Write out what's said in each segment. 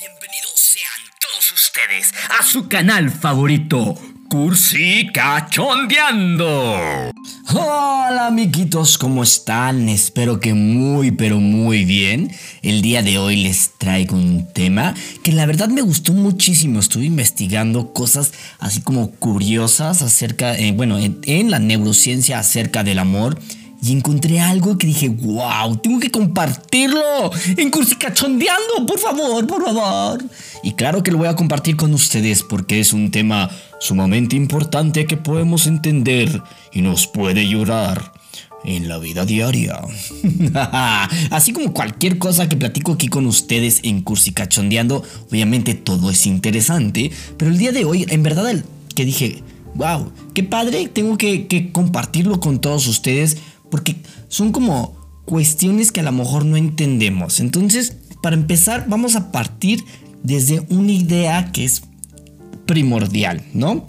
Bienvenidos sean todos ustedes a su canal favorito, Cursi Cachondeando. Hola amiguitos, ¿cómo están? Espero que muy pero muy bien. El día de hoy les traigo un tema que la verdad me gustó muchísimo. Estuve investigando cosas así como curiosas acerca, eh, bueno, en, en la neurociencia acerca del amor y encontré algo que dije, wow, tengo que compartirlo en Cursi Cachondeando, por favor, por favor. Y claro que lo voy a compartir con ustedes porque es un tema sumamente importante que podemos entender y nos puede ayudar en la vida diaria. Así como cualquier cosa que platico aquí con ustedes en Cursi Cachondeando, obviamente todo es interesante, pero el día de hoy, en verdad, el que dije, wow, qué padre, tengo que compartirlo con todos ustedes porque son como cuestiones que a lo mejor no entendemos. Entonces, para empezar, vamos a partir desde una idea que es primordial, ¿no?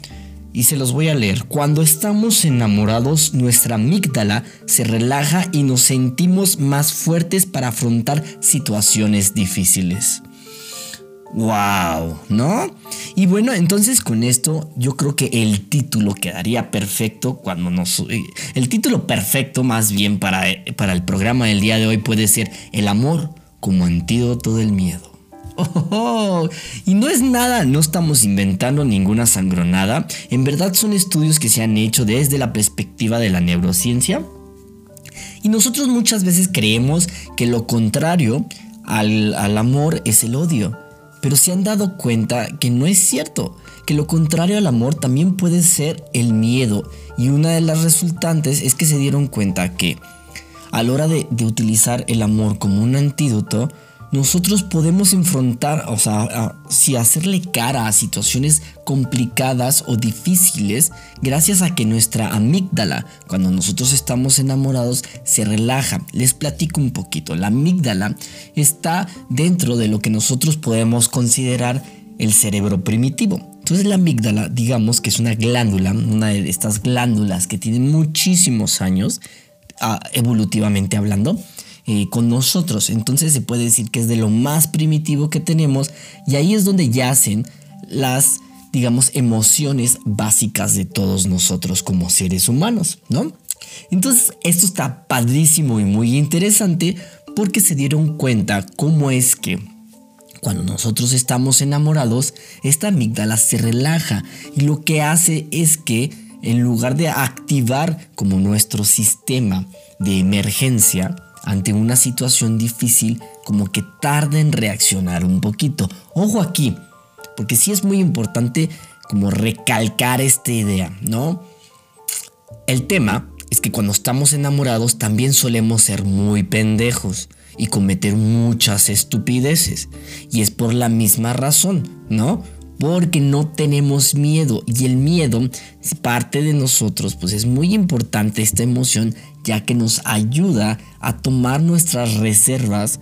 Y se los voy a leer. Cuando estamos enamorados, nuestra amígdala se relaja y nos sentimos más fuertes para afrontar situaciones difíciles. ¡Wow! ¿No? Y bueno, entonces con esto yo creo que el título quedaría perfecto cuando nos... Eh, el título perfecto más bien para, eh, para el programa del día de hoy puede ser El amor como antídoto del miedo. Oh, y no es nada, no estamos inventando ninguna sangronada. En verdad son estudios que se han hecho desde la perspectiva de la neurociencia. Y nosotros muchas veces creemos que lo contrario al, al amor es el odio pero se han dado cuenta que no es cierto, que lo contrario al amor también puede ser el miedo. Y una de las resultantes es que se dieron cuenta que a la hora de, de utilizar el amor como un antídoto, nosotros podemos enfrentar, o sea, si hacerle cara a situaciones complicadas o difíciles gracias a que nuestra amígdala, cuando nosotros estamos enamorados, se relaja. Les platico un poquito. La amígdala está dentro de lo que nosotros podemos considerar el cerebro primitivo. Entonces la amígdala, digamos que es una glándula, una de estas glándulas que tienen muchísimos años, ah, evolutivamente hablando, eh, con nosotros. Entonces se puede decir que es de lo más primitivo que tenemos y ahí es donde yacen las, digamos, emociones básicas de todos nosotros como seres humanos, ¿no? Entonces esto está padrísimo y muy interesante porque se dieron cuenta cómo es que cuando nosotros estamos enamorados, esta amígdala se relaja y lo que hace es que en lugar de activar como nuestro sistema de emergencia, ante una situación difícil como que tarda en reaccionar un poquito. Ojo aquí, porque sí es muy importante como recalcar esta idea, ¿no? El tema es que cuando estamos enamorados también solemos ser muy pendejos y cometer muchas estupideces. Y es por la misma razón, ¿no? Porque no tenemos miedo y el miedo parte de nosotros, pues es muy importante esta emoción ya que nos ayuda a tomar nuestras reservas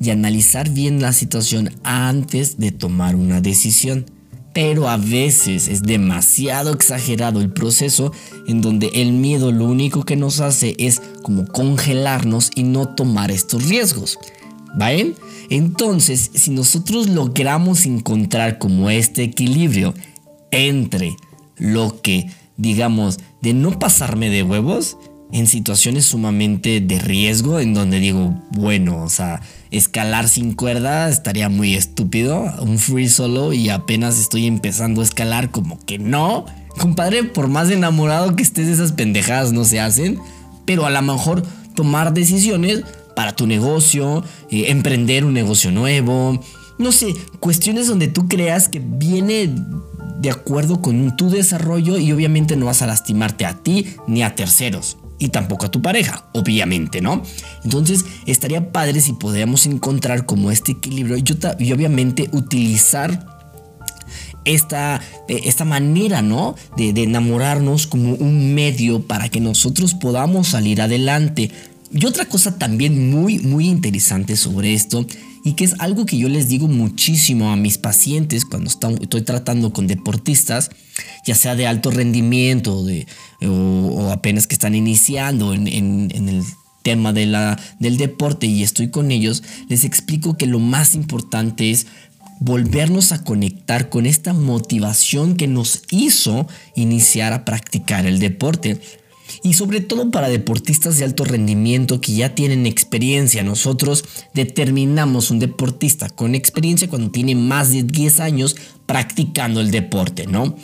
y analizar bien la situación antes de tomar una decisión. Pero a veces es demasiado exagerado el proceso en donde el miedo lo único que nos hace es como congelarnos y no tomar estos riesgos. ¿Ven? Entonces, si nosotros logramos encontrar como este equilibrio entre lo que, digamos, de no pasarme de huevos, en situaciones sumamente de riesgo en donde digo, bueno, o sea, escalar sin cuerda estaría muy estúpido, un free solo y apenas estoy empezando a escalar como que no. Compadre, por más enamorado que estés esas pendejadas no se hacen, pero a lo mejor tomar decisiones para tu negocio, eh, emprender un negocio nuevo, no sé, cuestiones donde tú creas que viene de acuerdo con tu desarrollo y obviamente no vas a lastimarte a ti ni a terceros y tampoco a tu pareja, obviamente, ¿no? Entonces estaría padre si podíamos encontrar como este equilibrio y, obviamente utilizar esta, eh, esta manera, ¿no? De, de enamorarnos como un medio para que nosotros podamos salir adelante. Y otra cosa también muy, muy interesante sobre esto y que es algo que yo les digo muchísimo a mis pacientes cuando estoy tratando con deportistas, ya sea de alto rendimiento o, apenas que están iniciando en, el tema de la, del deporte y estoy con ellos, les explico que lo más importante es volvernos a conectar con esta motivación que nos hizo iniciar a practicar el deporte. Y sobre todo para deportistas de alto rendimiento que ya tienen experiencia. Nosotros determinamos un deportista con experiencia cuando tiene más de 10 años practicando el deporte, ¿no?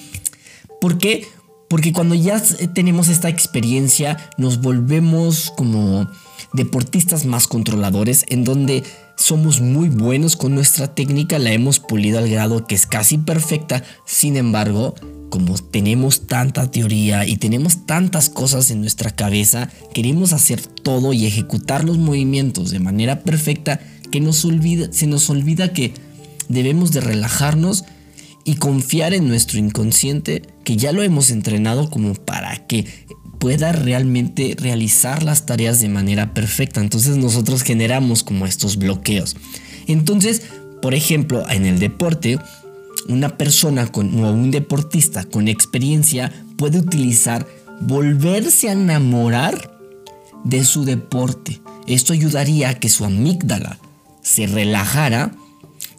¿Por qué? Porque cuando ya tenemos esta experiencia nos volvemos como deportistas más controladores en donde somos muy buenos con nuestra técnica, la hemos pulido al grado que es casi perfecta, sin embargo, como tenemos tanta teoría y tenemos tantas cosas en nuestra cabeza, queremos hacer todo y ejecutar los movimientos de manera perfecta que nos olvida, se nos olvida que debemos de relajarnos y confiar en nuestro inconsciente que ya lo hemos entrenado como para que pueda realmente realizar las tareas de manera perfecta. Entonces nosotros generamos como estos bloqueos. Entonces, por ejemplo, en el deporte, una persona o un deportista con experiencia puede utilizar volverse a enamorar de su deporte. Esto ayudaría a que su amígdala se relajara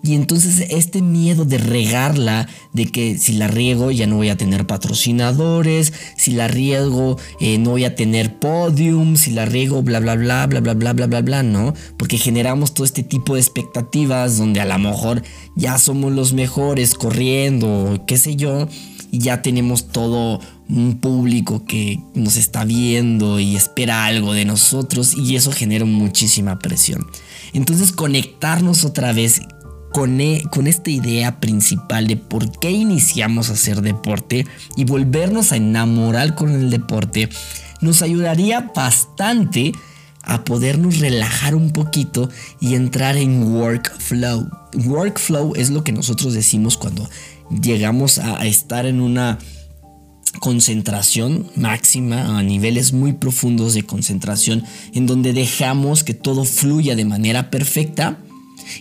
y entonces este miedo de regarla, de que si la riego ya no voy a tener patrocinadores, si la riego eh, no voy a tener podium, si la riego bla bla bla bla bla bla bla bla bla, ¿no? Porque generamos todo este tipo de expectativas donde a lo mejor ya somos los mejores corriendo, qué sé yo, y ya tenemos todo un público que nos está viendo y espera algo de nosotros y eso genera muchísima presión. Entonces conectarnos otra vez e, con, esta idea principal de por qué iniciamos a hacer deporte y volvernos a enamorar con el deporte, nos ayudaría bastante a podernos relajar un poquito y entrar en workflow. Workflow es lo que nosotros decimos cuando llegamos a estar en una concentración máxima a niveles muy profundos de concentración en donde dejamos que todo fluya de manera perfecta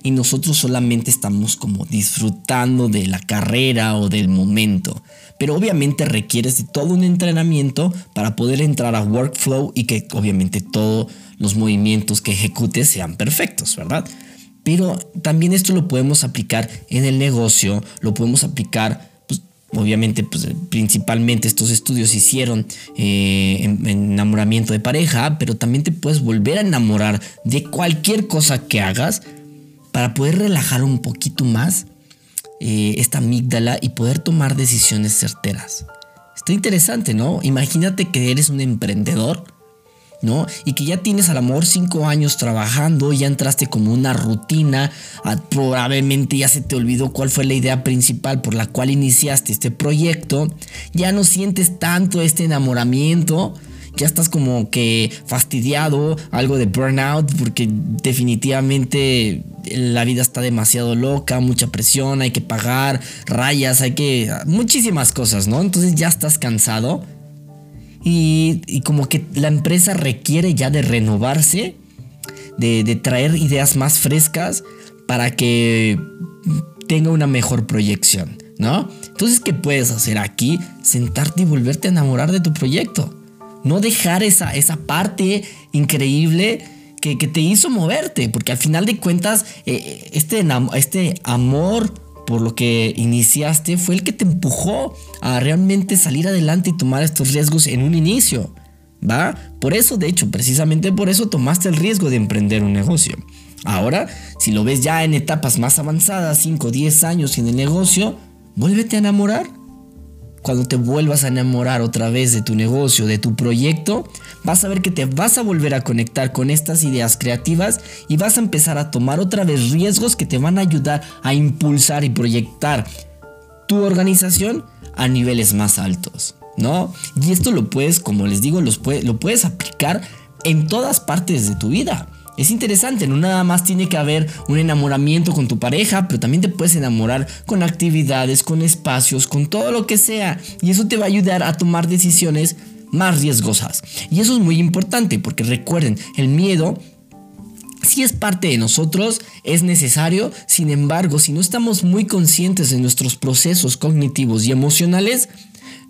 y nosotros solamente estamos como disfrutando de la carrera o del momento. Pero obviamente requieres de todo un entrenamiento para poder entrar a workflow y que obviamente todos los movimientos que ejecutes sean perfectos, ¿verdad? Pero también esto lo podemos aplicar en el negocio, lo podemos aplicar pues, obviamente, pues, principalmente estos estudios hicieron eh, en, enamoramiento de pareja, pero también te puedes volver a enamorar de cualquier cosa que hagas para poder relajar un poquito más eh, esta amígdala y poder tomar decisiones certeras. Está interesante, ¿no? Imagínate que eres un emprendedor, ¿no? Y que ya tienes a lo mejor cinco años trabajando, ya entraste como una rutina, ah, probablemente ya se te olvidó cuál fue la idea principal por la cual iniciaste este proyecto, ya no sientes tanto este enamoramiento, ya estás como que fastidiado, algo de burnout, porque definitivamente la vida está demasiado loca, mucha presión, hay que pagar, rayas, hay que... muchísimas cosas, ¿no? Entonces ya estás cansado y, como que la empresa requiere ya de renovarse, de, de traer ideas más frescas para que tenga una mejor proyección, ¿no? Entonces, ¿qué puedes hacer aquí? Sentarte y volverte a enamorar de tu proyecto. No dejar esa, esa parte increíble que, te hizo moverte, porque al final de cuentas eh, este, este amor por lo que iniciaste fue el que te empujó a realmente salir adelante y tomar estos riesgos en un inicio. ¿Va? Por eso, de hecho, precisamente por eso tomaste el riesgo de emprender un negocio. Ahora, si lo ves ya en etapas más avanzadas, 5 o 10 años en el negocio, vuélvete a enamorar cuando te vuelvas a enamorar otra vez de tu negocio, de tu proyecto, vas a ver que te vas a volver a conectar con estas ideas creativas y vas a empezar a tomar otra vez riesgos que te van a ayudar a impulsar y proyectar tu organización a niveles más altos, ¿no? Y esto lo puedes, como les digo, lo puedes aplicar en todas partes de tu vida. Es interesante, no nada más tiene que haber un enamoramiento con tu pareja, pero también te puedes enamorar con actividades, con espacios, con todo lo que sea. Y eso te va a ayudar a tomar decisiones más riesgosas. Y eso es muy importante porque recuerden, el miedo si es parte de nosotros, es necesario, sin embargo, si no estamos muy conscientes de nuestros procesos cognitivos y emocionales,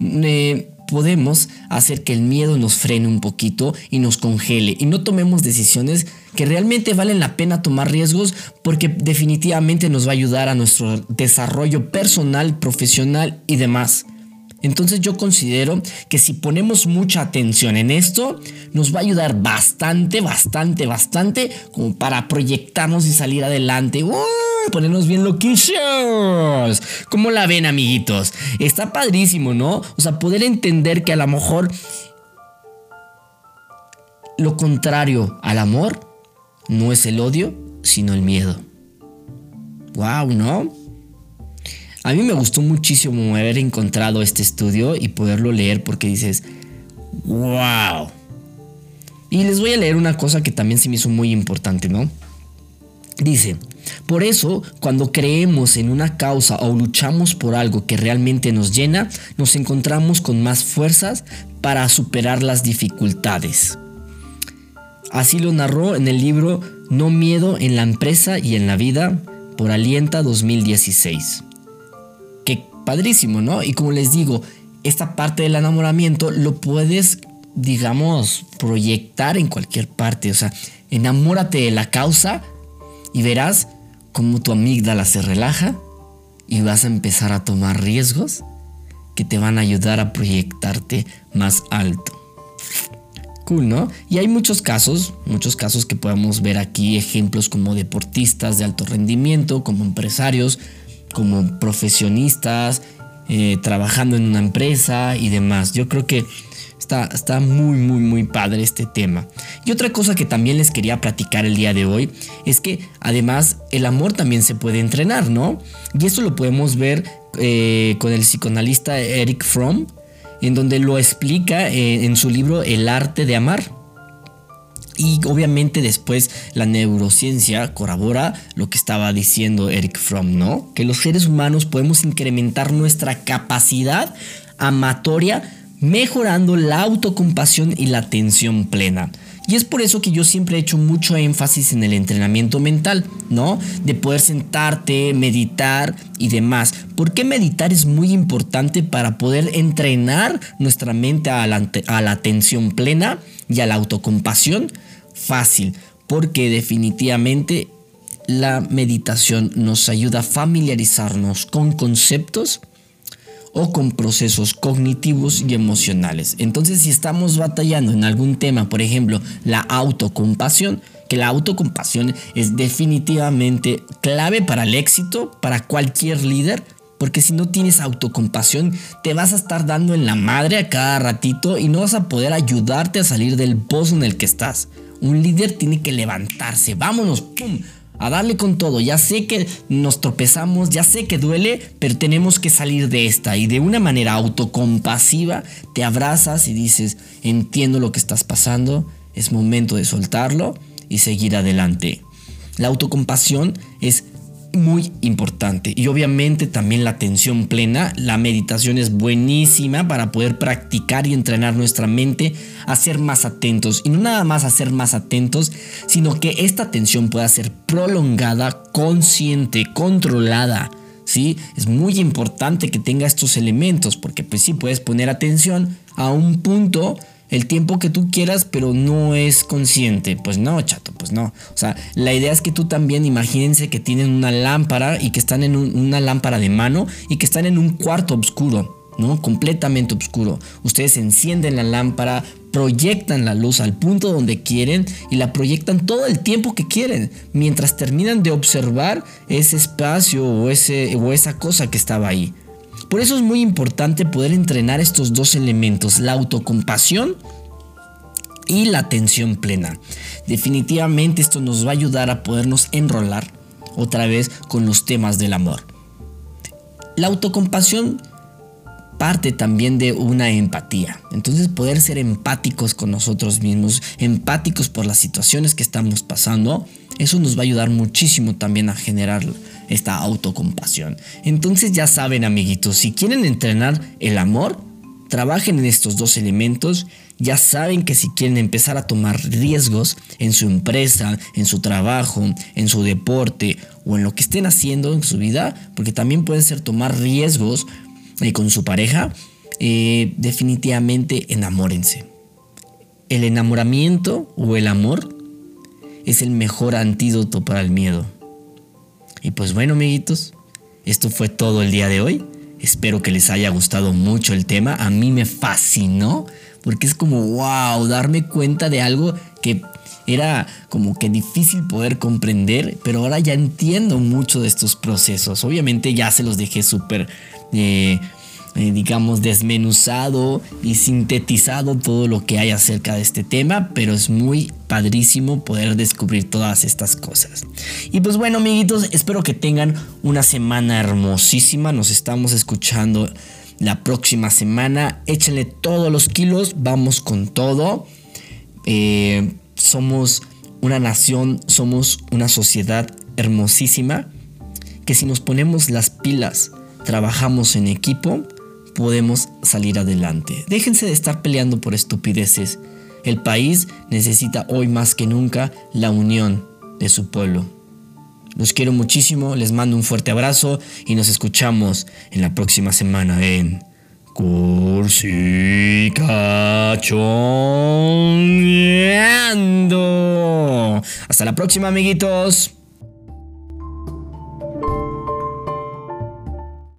eh, podemos hacer que el miedo nos frene un poquito y nos congele y no tomemos decisiones que realmente valen la pena tomar riesgos porque definitivamente nos va a ayudar a nuestro desarrollo personal, profesional y demás. Entonces yo considero que si ponemos mucha atención en esto, nos va a ayudar bastante, bastante, bastante como para proyectarnos y salir adelante. Ponernos bien loquillos. ¿Cómo la ven, amiguitos? Está padrísimo, ¿no? O sea, poder entender que a lo mejor lo contrario al amor no es el odio, sino el miedo. Wow, ¿no? A mí me gustó muchísimo haber encontrado este estudio y poderlo leer porque dices, wow. Y les voy a leer una cosa que también se me hizo muy importante, ¿no? Dice, por eso, cuando creemos en una causa o luchamos por algo que realmente nos llena, nos encontramos con más fuerzas para superar las dificultades. Así lo narró en el libro No miedo en la empresa y en la vida por Alienta 2016 padrísimo, ¿no? Y como les digo, esta parte del enamoramiento lo puedes, digamos, proyectar en cualquier parte. O sea, enamórate de la causa y verás cómo tu amígdala se relaja y vas a empezar a tomar riesgos que te van a ayudar a proyectarte más alto. Cool, ¿no? Y hay muchos casos, muchos casos que podemos ver aquí, ejemplos como deportistas de alto rendimiento, como empresarios, como profesionistas, eh, trabajando en una empresa y demás. Yo creo que está, está muy, muy, muy padre este tema. Y otra cosa que también les quería platicar el día de hoy es que además el amor también se puede entrenar, ¿no? Y eso lo podemos ver eh, con el psicoanalista Eric Fromm, en donde lo explica eh, en su libro El arte de amar. Y obviamente después la neurociencia corrobora lo que estaba diciendo Eric Fromm, ¿no? Que los seres humanos podemos incrementar nuestra capacidad amatoria mejorando la autocompasión y la atención plena. Y es por eso que yo siempre he hecho mucho énfasis en el entrenamiento mental, ¿no? De poder sentarte, meditar y demás. ¿Por qué meditar es muy importante para poder entrenar nuestra mente a la, a la atención plena y a la autocompasión? Fácil, porque definitivamente la meditación nos ayuda a familiarizarnos con conceptos o con procesos cognitivos y emocionales. Entonces, si estamos batallando en algún tema, por ejemplo, la autocompasión, que la autocompasión es definitivamente clave para el éxito, para cualquier líder, porque si no tienes autocompasión, te vas a estar dando en la madre a cada ratito y no vas a poder ayudarte a salir del pozo en el que estás. Un líder tiene que levantarse, vámonos, ¡pum! A darle con todo. Ya sé que nos tropezamos, ya sé que duele, pero tenemos que salir de esta. Y de una manera autocompasiva te abrazas y dices, entiendo lo que estás pasando, es momento de soltarlo y seguir adelante. La autocompasión es muy importante. Y obviamente también la atención plena. La meditación es buenísima para poder practicar y entrenar nuestra mente a ser más atentos. Y no nada más a ser más atentos, sino que esta atención pueda ser prolongada, consciente, controlada. ¿Sí? Es muy importante que tenga estos elementos porque pues sí puedes poner atención a un punto el tiempo que tú quieras, pero no es consciente. Pues no, chato, pues no. O sea, la idea es que tú también imagínense que tienen una lámpara y que están en una lámpara de mano y que están en un cuarto oscuro. ¿no? Completamente oscuro. Ustedes encienden la lámpara, proyectan la luz al punto donde quieren y la proyectan todo el tiempo que quieren, mientras terminan de observar ese espacio o, ese, o esa cosa que estaba ahí. Por eso es muy importante poder entrenar estos dos elementos, la autocompasión y la atención plena. Definitivamente esto nos va a ayudar a podernos enrolar otra vez con los temas del amor. La autocompasión parte también de una empatía. Entonces poder ser empáticos con nosotros mismos, empáticos por las situaciones que estamos pasando, eso nos va a ayudar muchísimo también a generar esta autocompasión. Entonces ya saben amiguitos, si quieren entrenar el amor, trabajen en estos dos elementos. Ya saben que si quieren empezar a tomar riesgos en su empresa, en su trabajo, en su deporte o en lo que estén haciendo en su vida, porque también pueden ser tomar riesgos eh, con su pareja, eh, definitivamente enamórense. El enamoramiento o el amor es el mejor antídoto para el miedo. Y pues bueno, amiguitos, esto fue todo el día de hoy. Espero que les haya gustado mucho el tema. A mí me fascinó porque es como, wow, darme cuenta de algo que era como que difícil poder comprender, pero ahora ya entiendo mucho de estos procesos. Obviamente ya se los dejé súper... Eh, eh, digamos, desmenuzado y sintetizado todo lo que hay acerca de este tema, pero es muy padrísimo poder descubrir todas estas cosas. Y pues bueno, amiguitos, espero que tengan una semana hermosísima. Nos estamos escuchando la próxima semana. Échenle todos los kilos, vamos con todo. Eh, somos una nación, somos una sociedad hermosísima que si nos ponemos las pilas, trabajamos en equipo, podemos salir adelante. Déjense de estar peleando por estupideces. El país necesita hoy más que nunca la unión de su pueblo. Los quiero muchísimo, les mando un fuerte abrazo y nos escuchamos en la próxima semana en Cursicachoneando. Hasta la próxima, amiguitos.